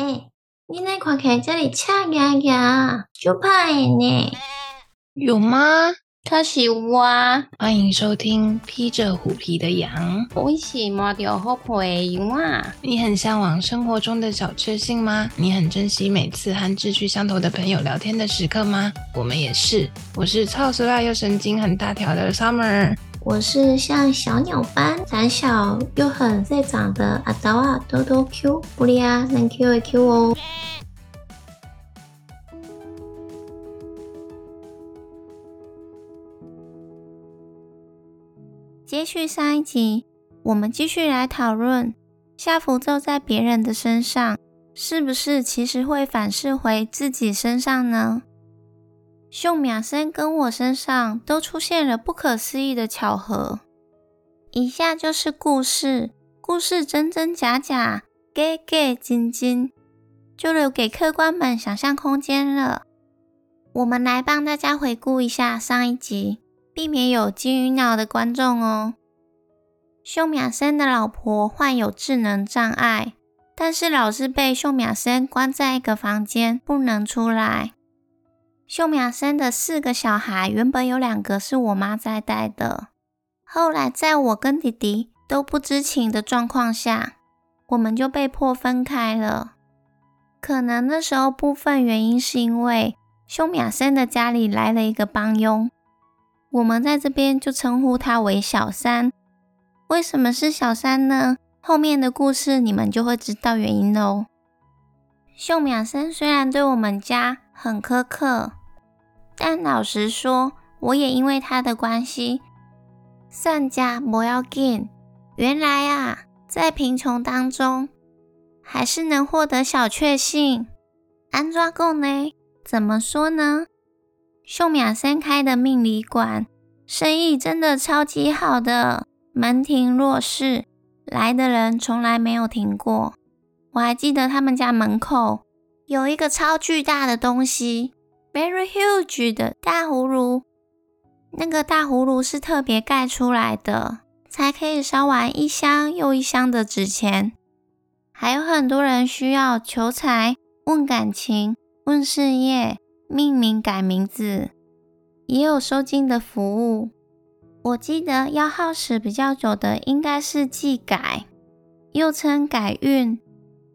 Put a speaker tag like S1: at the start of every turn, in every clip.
S1: 哎，你那看起来这里恰牙牙，就怕呢？
S2: 有吗？
S1: 他是我
S2: 欢迎收听披着虎皮的羊。
S1: 我是摸着虎皮羊啊！
S2: 你很向往生活中的小确幸吗？你很珍惜每次和志趣相投的朋友聊天的时刻吗？我们也是。我是超时辣又神经很大条的 Summer。
S1: 我是像小鸟般胆小又很在长的阿刀啊，多多 Q 不利啊，能 Q 一 Q 哦。接续上一集，我们继续来讨论下符咒在别人的身上，是不是其实会反噬回自己身上呢？秀秒生跟我身上都出现了不可思议的巧合。以下就是故事，故事真真假假，假假真真，就留给客官们想象空间了。我们来帮大家回顾一下上一集。避免有金鱼脑的观众哦。秀秒生的老婆患有智能障碍，但是老是被秀秒生关在一个房间，不能出来。秀秒生的四个小孩，原本有两个是我妈在带的，后来在我跟弟弟都不知情的状况下，我们就被迫分开了。可能那时候部分原因是因为秀秒生的家里来了一个帮佣。我们在这边就称呼他为小三。为什么是小三呢？后面的故事你们就会知道原因喽。秀秒生虽然对我们家很苛刻，但老实说，我也因为他的关系，善加不要紧。原来啊，在贫穷当中，还是能获得小确幸。安抓够呢？怎么说呢？秀秒生开的命理馆生意真的超级好的，门庭若市，来的人从来没有停过。我还记得他们家门口有一个超巨大的东西，very huge 的大葫芦。那个大葫芦是特别盖出来的，才可以烧完一箱又一箱的纸钱。还有很多人需要求财、问感情、问事业。命名改名字，也有收金的服务。我记得要耗时比较久的应该是祭改，又称改运。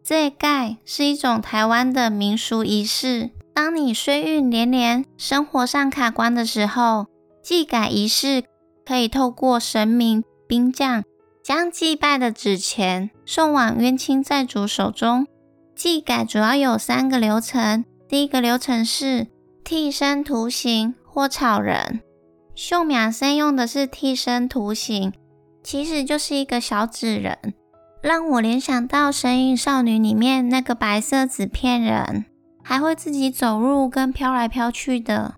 S1: 这改是一种台湾的民俗仪式。当你衰运连连、生活上卡关的时候，祭改仪式可以透过神明兵将，将祭拜的纸钱送往冤亲债主手中。祭改主要有三个流程。第一个流程是替身图形或草人，秀秒生用的是替身图形，其实就是一个小纸人，让我联想到《神隐少女》里面那个白色纸片人，还会自己走路跟飘来飘去的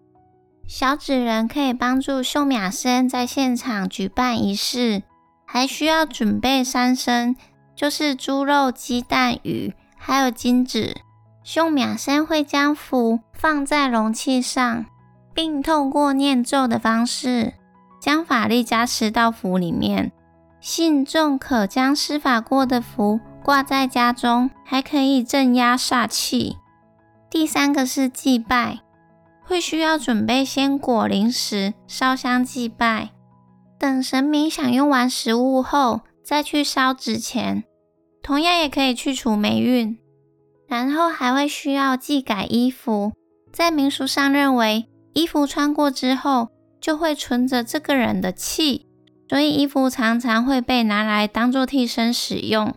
S1: 小纸人，可以帮助秀秒生在现场举办仪式，还需要准备三牲，就是猪肉、鸡蛋、鱼，还有金纸。秀秒生会将符放在容器上，并透过念咒的方式将法力加持到符里面。信众可将施法过的符挂在家中，还可以镇压煞气。第三个是祭拜，会需要准备鲜果、零食、烧香祭拜。等神明享用完食物后，再去烧纸钱，同样也可以去除霉运。然后还会需要祭改衣服，在民俗上认为，衣服穿过之后就会存着这个人的气，所以衣服常常会被拿来当做替身使用。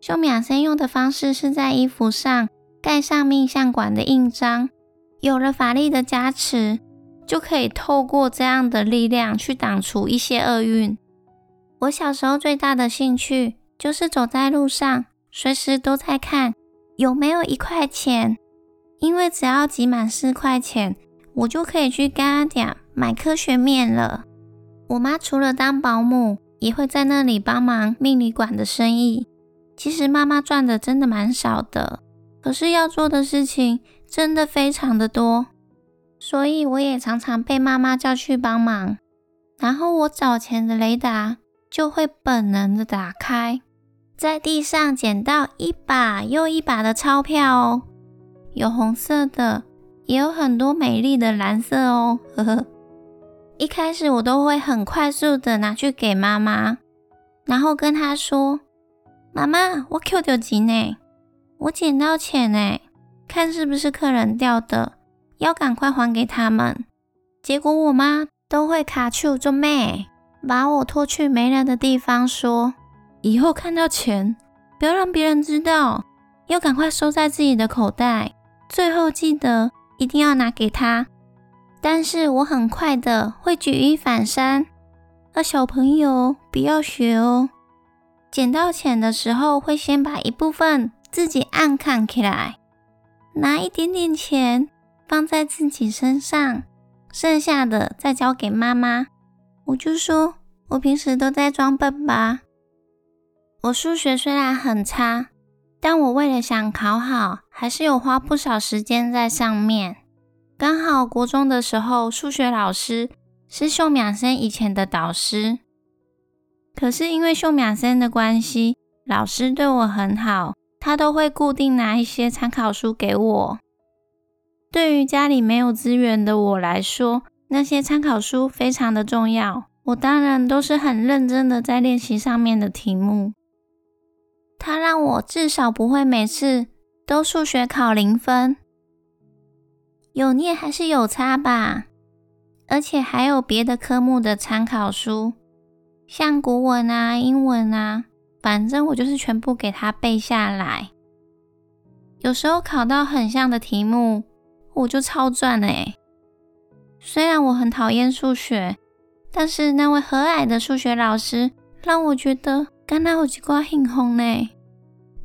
S1: 修秒生用的方式是在衣服上盖上命相馆的印章，有了法力的加持，就可以透过这样的力量去挡除一些厄运。我小时候最大的兴趣就是走在路上，随时都在看。有没有一块钱？因为只要集满四块钱，我就可以去干阿点买科学面了。我妈除了当保姆，也会在那里帮忙命理馆的生意。其实妈妈赚的真的蛮少的，可是要做的事情真的非常的多，所以我也常常被妈妈叫去帮忙。然后我找钱的雷达就会本能的打开。在地上捡到一把又一把的钞票哦，有红色的，也有很多美丽的蓝色哦。呵呵，一开始我都会很快速的拿去给妈妈，然后跟她说：“妈妈，我 Q 掉钱呢，我捡到钱呢，看是不是客人掉的，要赶快还给他们。”结果我妈都会卡住做咩，把我拖去没人的地方说。以后看到钱，不要让别人知道，要赶快收在自己的口袋。最后记得一定要拿给他。但是我很快的会举一反三，那小朋友不要学哦。捡到钱的时候，会先把一部分自己暗看起来，拿一点点钱放在自己身上，剩下的再交给妈妈。我就说我平时都在装笨吧。我数学虽然很差，但我为了想考好，还是有花不少时间在上面。刚好国中的时候，数学老师是秀淼生以前的导师，可是因为秀淼生的关系，老师对我很好，他都会固定拿一些参考书给我。对于家里没有资源的我来说，那些参考书非常的重要。我当然都是很认真的在练习上面的题目。他让我至少不会每次都数学考零分，有念还是有差吧。而且还有别的科目的参考书，像古文啊、英文啊，反正我就是全部给他背下来。有时候考到很像的题目，我就超赚了诶虽然我很讨厌数学，但是那位和蔼的数学老师让我觉得。刚才有几挂幸运呢，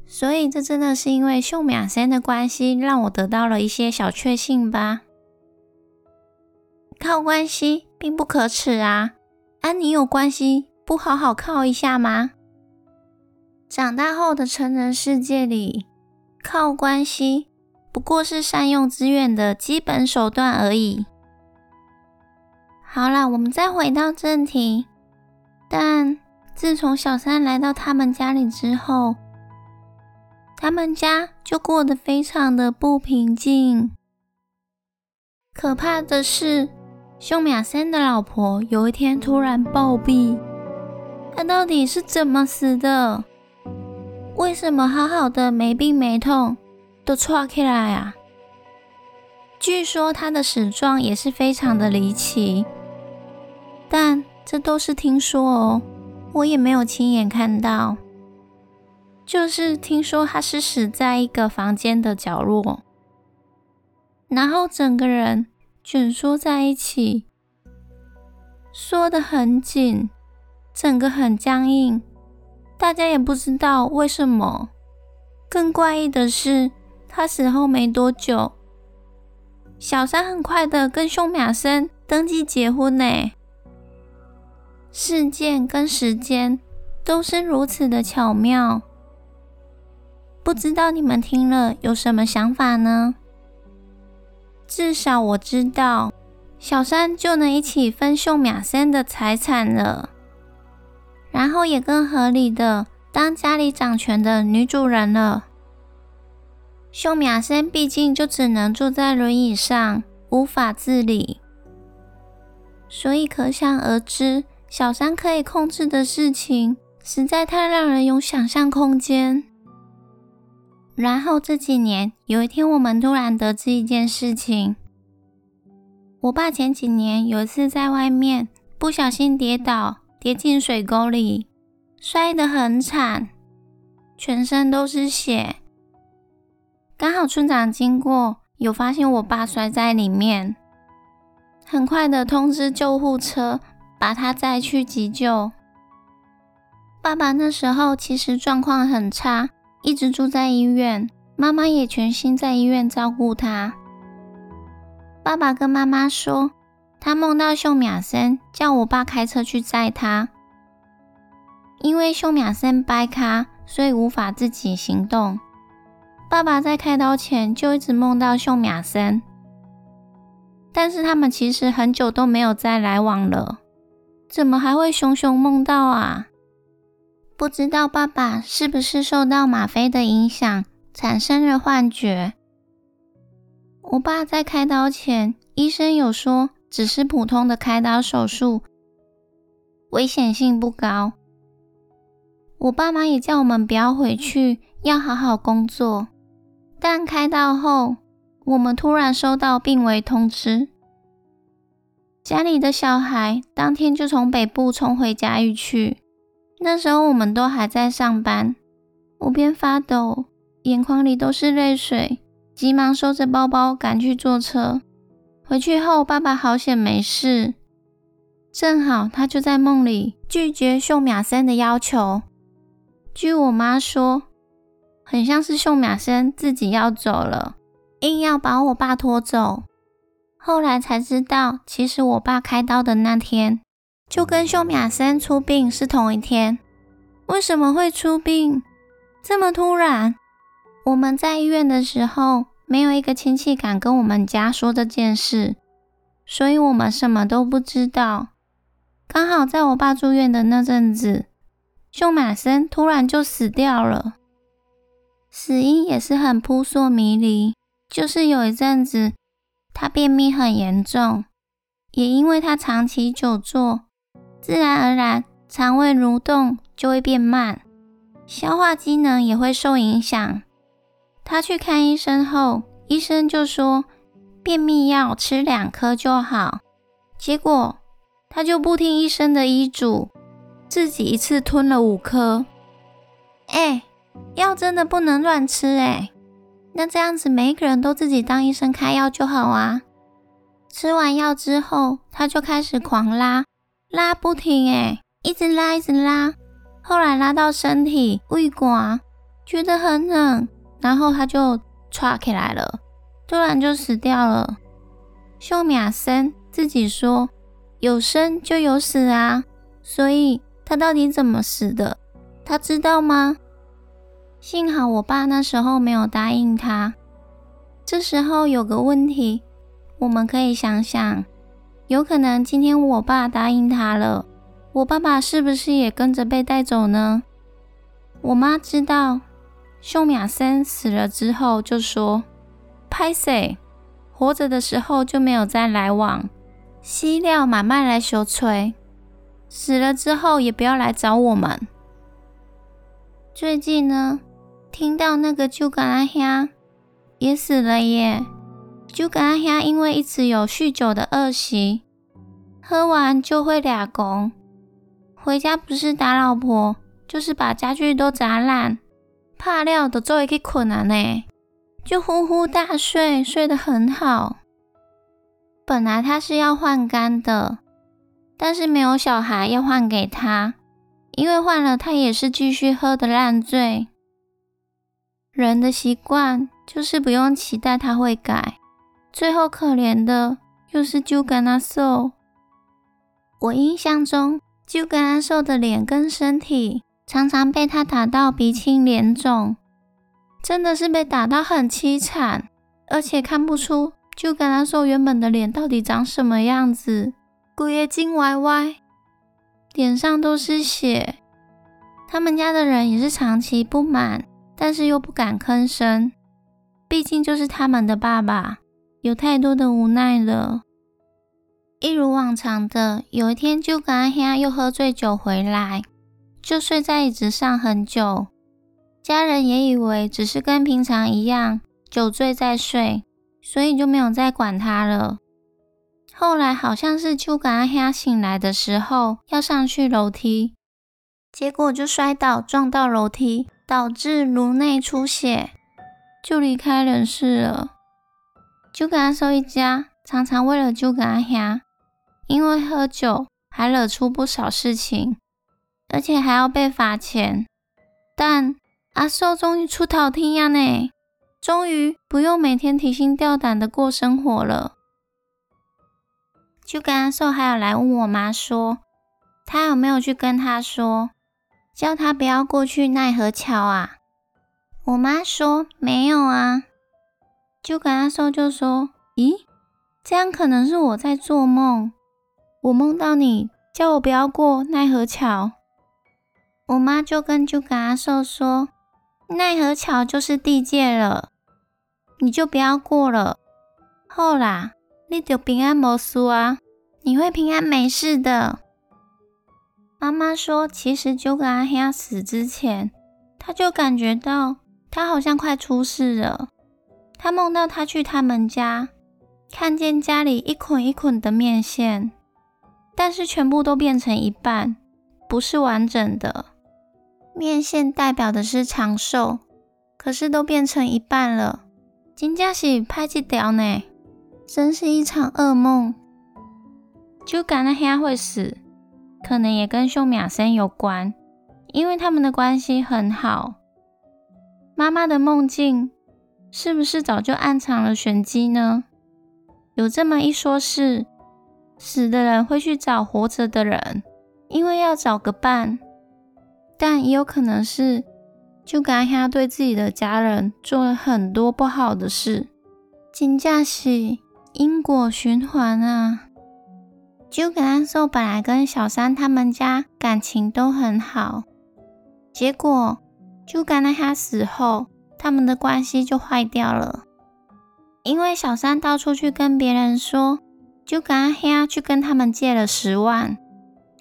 S1: 所以这真的是因为秀苗生的关系，让我得到了一些小确幸吧。靠关系并不可耻啊！啊，妮有关系，不好好靠一下吗？长大后的成人世界里，靠关系不过是善用资源的基本手段而已。好了，我们再回到正题，但。自从小三来到他们家里之后，他们家就过得非常的不平静。可怕的是，秀苗三的老婆有一天突然暴毙。她到底是怎么死的？为什么好好的没病没痛都窜起来啊？据说他的死状也是非常的离奇，但这都是听说哦。我也没有亲眼看到，就是听说他是死在一个房间的角落，然后整个人卷缩在一起，缩得很紧，整个很僵硬，大家也不知道为什么。更怪异的是，他死后没多久，小三很快的跟秀苗生登记结婚呢。事件跟时间都是如此的巧妙，不知道你们听了有什么想法呢？至少我知道，小三就能一起分秀苗生的财产了，然后也更合理的当家里掌权的女主人了。秀苗生毕竟就只能坐在轮椅上，无法自理，所以可想而知。小三可以控制的事情实在太让人有想象空间。然后这几年，有一天我们突然得知一件事情：我爸前几年有一次在外面不小心跌倒，跌进水沟里，摔得很惨，全身都是血。刚好村长经过，有发现我爸摔在里面，很快的通知救护车。把他载去急救。爸爸那时候其实状况很差，一直住在医院。妈妈也全心在医院照顾他。爸爸跟妈妈说，他梦到秀苗生叫我爸开车去载他，因为秀苗生掰卡，所以无法自己行动。爸爸在开刀前就一直梦到秀苗生，但是他们其实很久都没有再来往了。怎么还会熊熊梦到啊？不知道爸爸是不是受到吗啡的影响，产生了幻觉。我爸在开刀前，医生有说只是普通的开刀手术，危险性不高。我爸妈也叫我们不要回去，要好好工作。但开刀后，我们突然收到病危通知，家里的小孩当天就从北部冲回家狱去。那时候我们都还在上班，我边发抖，眼眶里都是泪水。急忙收着包包赶去坐车。回去后，爸爸好险没事。正好他就在梦里拒绝秀雅森的要求。据我妈说，很像是秀雅森自己要走了，硬要把我爸拖走。后来才知道，其实我爸开刀的那天就跟秀雅森出殡是同一天。为什么会出殡？这么突然？我们在医院的时候，没有一个亲戚敢跟我们家说这件事，所以我们什么都不知道。刚好在我爸住院的那阵子，秀马森突然就死掉了，死因也是很扑朔迷离，就是有一阵子他便秘很严重，也因为他长期久坐，自然而然肠胃蠕动就会变慢，消化机能也会受影响。他去看医生后，医生就说便秘药吃两颗就好。结果他就不听医生的医嘱，自己一次吞了五颗。哎，药真的不能乱吃哎。那这样子，每一个人都自己当医生开药就好啊。吃完药之后，他就开始狂拉，拉不停哎，一直拉一直拉。后来拉到身体胃管，觉得很冷。然后他就岔起来了，突然就死掉了。秀雅森自己说：“有生就有死啊，所以他到底怎么死的？他知道吗？”幸好我爸那时候没有答应他。这时候有个问题，我们可以想想：有可能今天我爸答应他了，我爸爸是不是也跟着被带走呢？我妈知道。秀雅森死了之后就说：“拍谁活着的时候就没有再来往，西料慢慢来修吹，死了之后也不要来找我们。”最近呢，听到那个朱甘阿香也死了耶。朱甘阿香因为一直有酗酒的恶习，喝完就会俩拱，回家不是打老婆，就是把家具都砸烂。怕料的做一个困难呢，就呼呼大睡，睡得很好。本来他是要换肝的，但是没有小孩要换给他，因为换了他也是继续喝的烂醉。人的习惯就是不用期待他会改，最后可怜的又是就跟他瘦。我印象中，就跟他瘦的脸跟身体。常常被他打到鼻青脸肿，真的是被打到很凄惨，而且看不出就跟他说原本的脸到底长什么样子，骨也筋歪歪，脸上都是血。他们家的人也是长期不满，但是又不敢吭声，毕竟就是他们的爸爸，有太多的无奈了。一如往常的，有一天就跟阿兄又喝醉酒回来。就睡在椅子上很久，家人也以为只是跟平常一样酒醉在睡，所以就没有再管他了。后来好像是就赶阿黑醒来的时候要上去楼梯，结果就摔倒撞到楼梯，导致颅内出血，就离开人世了。就跟阿寿一家常常为了就跟阿黑，因为喝酒还惹出不少事情。而且还要被罚钱，但阿寿终于出逃天涯呢，终于不用每天提心吊胆的过生活了。就跟阿寿还有来问我妈说，他有没有去跟他说，叫他不要过去奈何桥啊？我妈说没有啊。就跟阿寿就说，咦，这样可能是我在做梦，我梦到你叫我不要过奈何桥。我妈就跟就跟阿寿说，奈何桥就是地界了，你就不要过了。后啦，你就平安无事啊，你会平安没事的。妈妈说，其实就跟阿兄死之前，他就感觉到他好像快出事了。他梦到他去他们家，看见家里一捆一捆的面线，但是全部都变成一半，不是完整的。面线代表的是长寿，可是都变成一半了。金家喜拍起掉呢，真是一场噩梦。就感那兄会死。可能也跟秀米亚森有关，因为他们的关系很好。妈妈的梦境是不是早就暗藏了玄机呢？有这么一说，是死的人会去找活着的人，因为要找个伴。但也有可能是，就刚他对自己的家人做了很多不好的事。金价是因果循环啊。就跟阿寿本来跟小三他们家感情都很好，结果就跟在他死后，他们的关系就坏掉了。因为小三到处去跟别人说，就跟阿黑去跟他们借了十万，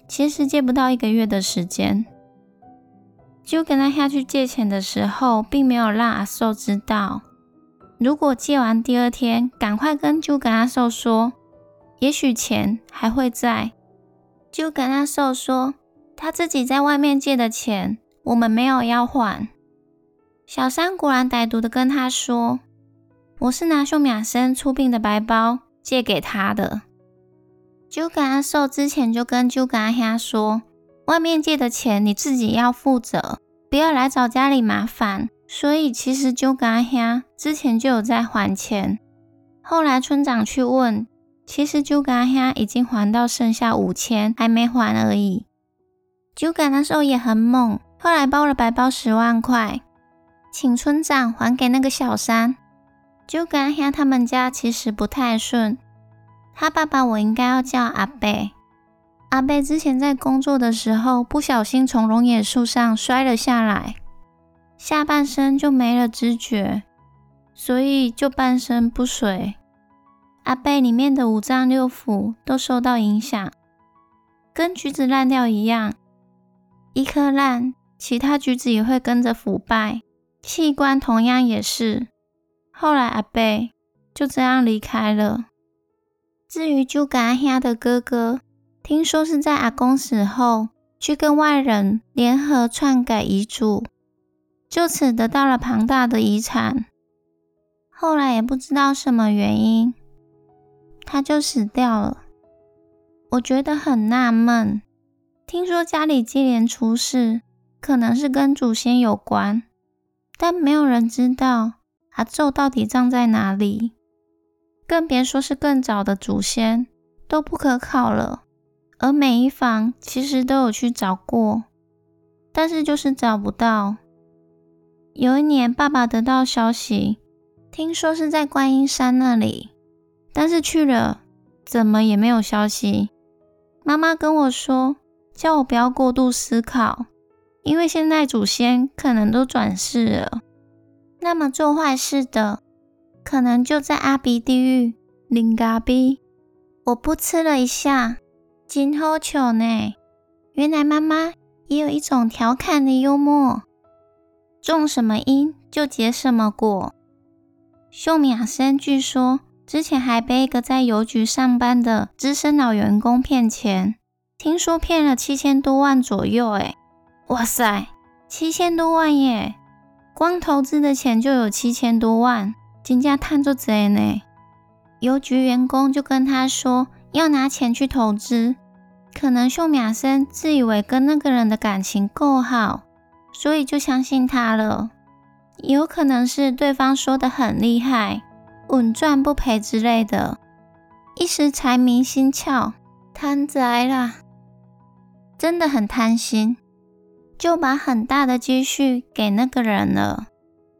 S1: 其实借不到一个月的时间。就跟他下去借钱的时候，并没有让阿寿知道。如果借完第二天，赶快跟就跟阿寿说。也许钱还会在，就跟阿寿说，他自己在外面借的钱，我们没有要还。小三果然歹毒的跟他说，我是拿秀雅生出殡的白包借给他的。就跟阿寿之前就跟就跟阿虾说，外面借的钱你自己要负责，不要来找家里麻烦。所以其实就跟阿之前就有在还钱，后来村长去问。其实就跟阿已经还到剩下五千，还没还而已。就跟那时候也很猛，后来包了白包十万块，请村长还给那个小三。就跟阿兄他们家其实不太顺，他爸爸我应该要叫阿贝。阿贝之前在工作的时候不小心从龙眼树上摔了下来，下半身就没了知觉，所以就半身不遂。阿贝里面的五脏六腑都受到影响，跟橘子烂掉一样，一颗烂，其他橘子也会跟着腐败，器官同样也是。后来阿贝就这样离开了。至于就跟阿兄的哥哥，听说是在阿公死后，去跟外人联合篡改遗嘱，就此得到了庞大的遗产。后来也不知道什么原因。他就死掉了，我觉得很纳闷。听说家里接连出事，可能是跟祖先有关，但没有人知道阿宙到底葬在哪里，更别说是更早的祖先都不可考了。而每一房其实都有去找过，但是就是找不到。有一年，爸爸得到消息，听说是在观音山那里。但是去了，怎么也没有消息。妈妈跟我说，叫我不要过度思考，因为现在祖先可能都转世了。那么做坏事的，可能就在阿鼻地狱领嘎逼。我不吃了一下，真好巧呢。原来妈妈也有一种调侃的幽默，种什么因就结什么果。秀米亚生据说。之前还被一个在邮局上班的资深老员工骗钱，听说骗了七千多万左右。哎，哇塞，七千多万耶！光投资的钱就有七千多万，金价探做贼呢。邮局员工就跟他说要拿钱去投资，可能秀雅生自以为跟那个人的感情够好，所以就相信他了。有可能是对方说的很厉害。稳赚不赔之类的，一时财迷心窍，贪财啦，真的很贪心，就把很大的积蓄给那个人了。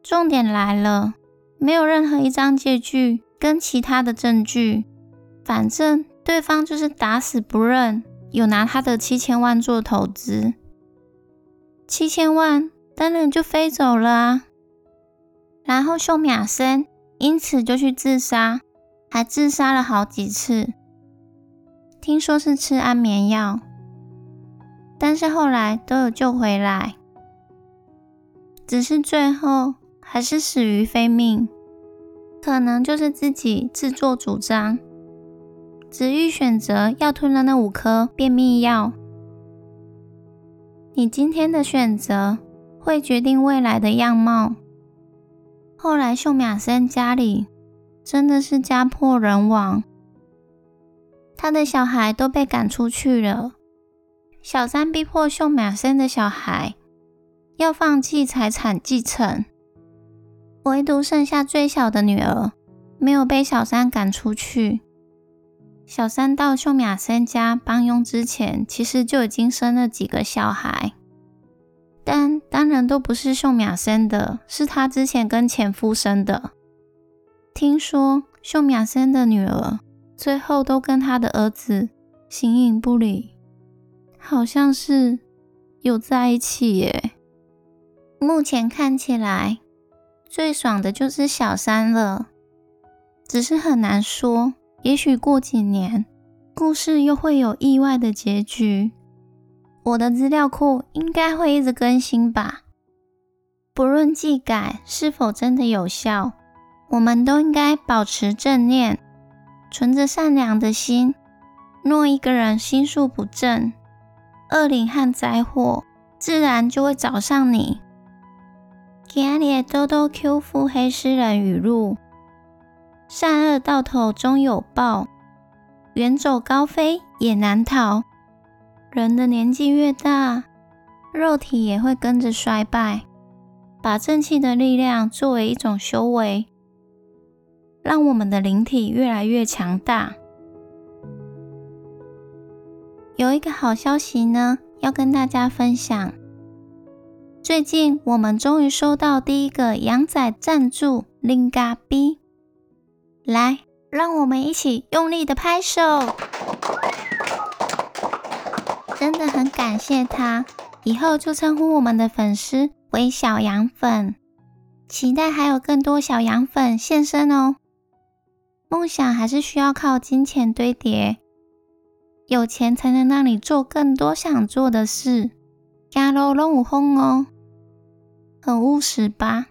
S1: 重点来了，没有任何一张借据跟其他的证据，反正对方就是打死不认有拿他的七千万做投资。七千万当然就飞走了啊。然后秀米亚森因此就去自杀，还自杀了好几次。听说是吃安眠药，但是后来都有救回来，只是最后还是死于非命。可能就是自己自作主张，执意选择要吞了那五颗便秘药。你今天的选择会决定未来的样貌。后来秀雅森家里真的是家破人亡。他的小孩都被赶出去了，小三逼迫秀美生的小孩要放弃财产继承，唯独剩下最小的女儿没有被小三赶出去。小三到秀美生家帮佣之前，其实就已经生了几个小孩，但当然都不是秀美生的，是他之前跟前夫生的。听说秀美生的女儿。最后都跟他的儿子形影不离，好像是有在一起耶。目前看起来最爽的就是小三了，只是很难说，也许过几年故事又会有意外的结局。我的资料库应该会一直更新吧，不论技改是否真的有效，我们都应该保持正念。存着善良的心，若一个人心术不正，恶灵和灾祸自然就会找上你。今日兜兜 Q 腹黑诗人语录：善恶到头终有报，远走高飞也难逃。人的年纪越大，肉体也会跟着衰败。把正气的力量作为一种修为。让我们的灵体越来越强大。有一个好消息呢，要跟大家分享。最近我们终于收到第一个羊仔赞助 Linga B，来，让我们一起用力的拍手。真的很感谢他，以后就称呼我们的粉丝为小羊粉。期待还有更多小羊粉现身哦。梦想还是需要靠金钱堆叠，有钱才能让你做更多想做的事。加喽龙五轰哦，很务实吧？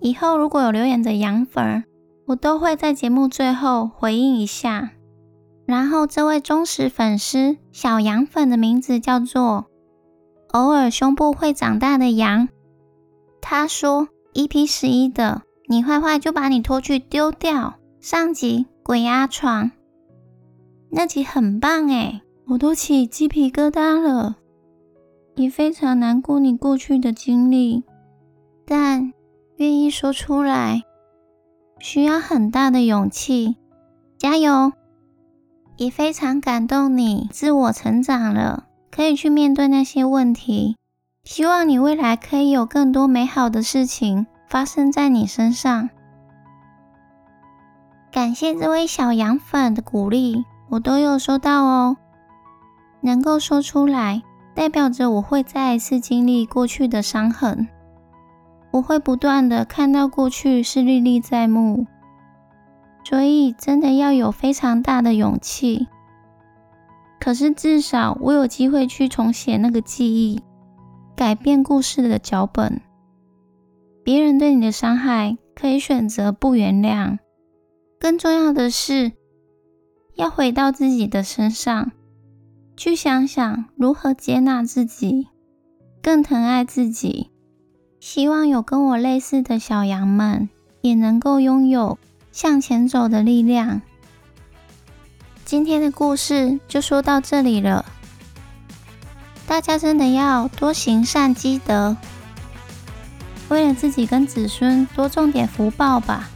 S1: 以后如果有留言的羊粉儿，我都会在节目最后回应一下。然后这位忠实粉丝小羊粉的名字叫做偶尔胸部会长大的羊，他说：“EP 十一的你坏坏就把你拖去丢掉。”上集鬼压床那集很棒诶，我都起鸡皮疙瘩了。也非常难过你过去的经历，但愿意说出来需要很大的勇气。加油！也非常感动你自我成长了，可以去面对那些问题。希望你未来可以有更多美好的事情发生在你身上。感谢这位小羊粉的鼓励，我都有收到哦。能够说出来，代表着我会再一次经历过去的伤痕，我会不断的看到过去是历历在目，所以真的要有非常大的勇气。可是至少我有机会去重写那个记忆，改变故事的脚本。别人对你的伤害，可以选择不原谅。更重要的是，要回到自己的身上，去想想如何接纳自己，更疼爱自己。希望有跟我类似的小羊们，也能够拥有向前走的力量。今天的故事就说到这里了，大家真的要多行善积德，为了自己跟子孙多种点福报吧。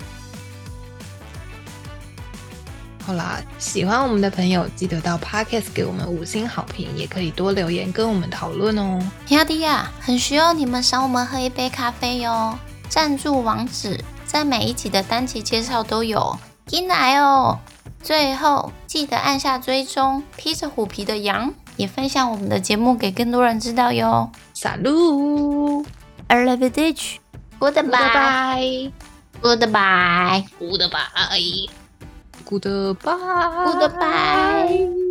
S2: 好啦，喜欢我们的朋友记得到 Podcast 给我们五星好评，也可以多留言跟我们讨论哦。
S1: 亚迪亚，很需要你们赏我们喝一杯咖啡哟！赞助网址在每一集的单集介绍都有，进来哦！最后记得按下追踪，披着虎皮的羊也分享我们的节目给更多人知道哟。
S2: 撒路
S1: a r
S3: goodbye
S2: goodbye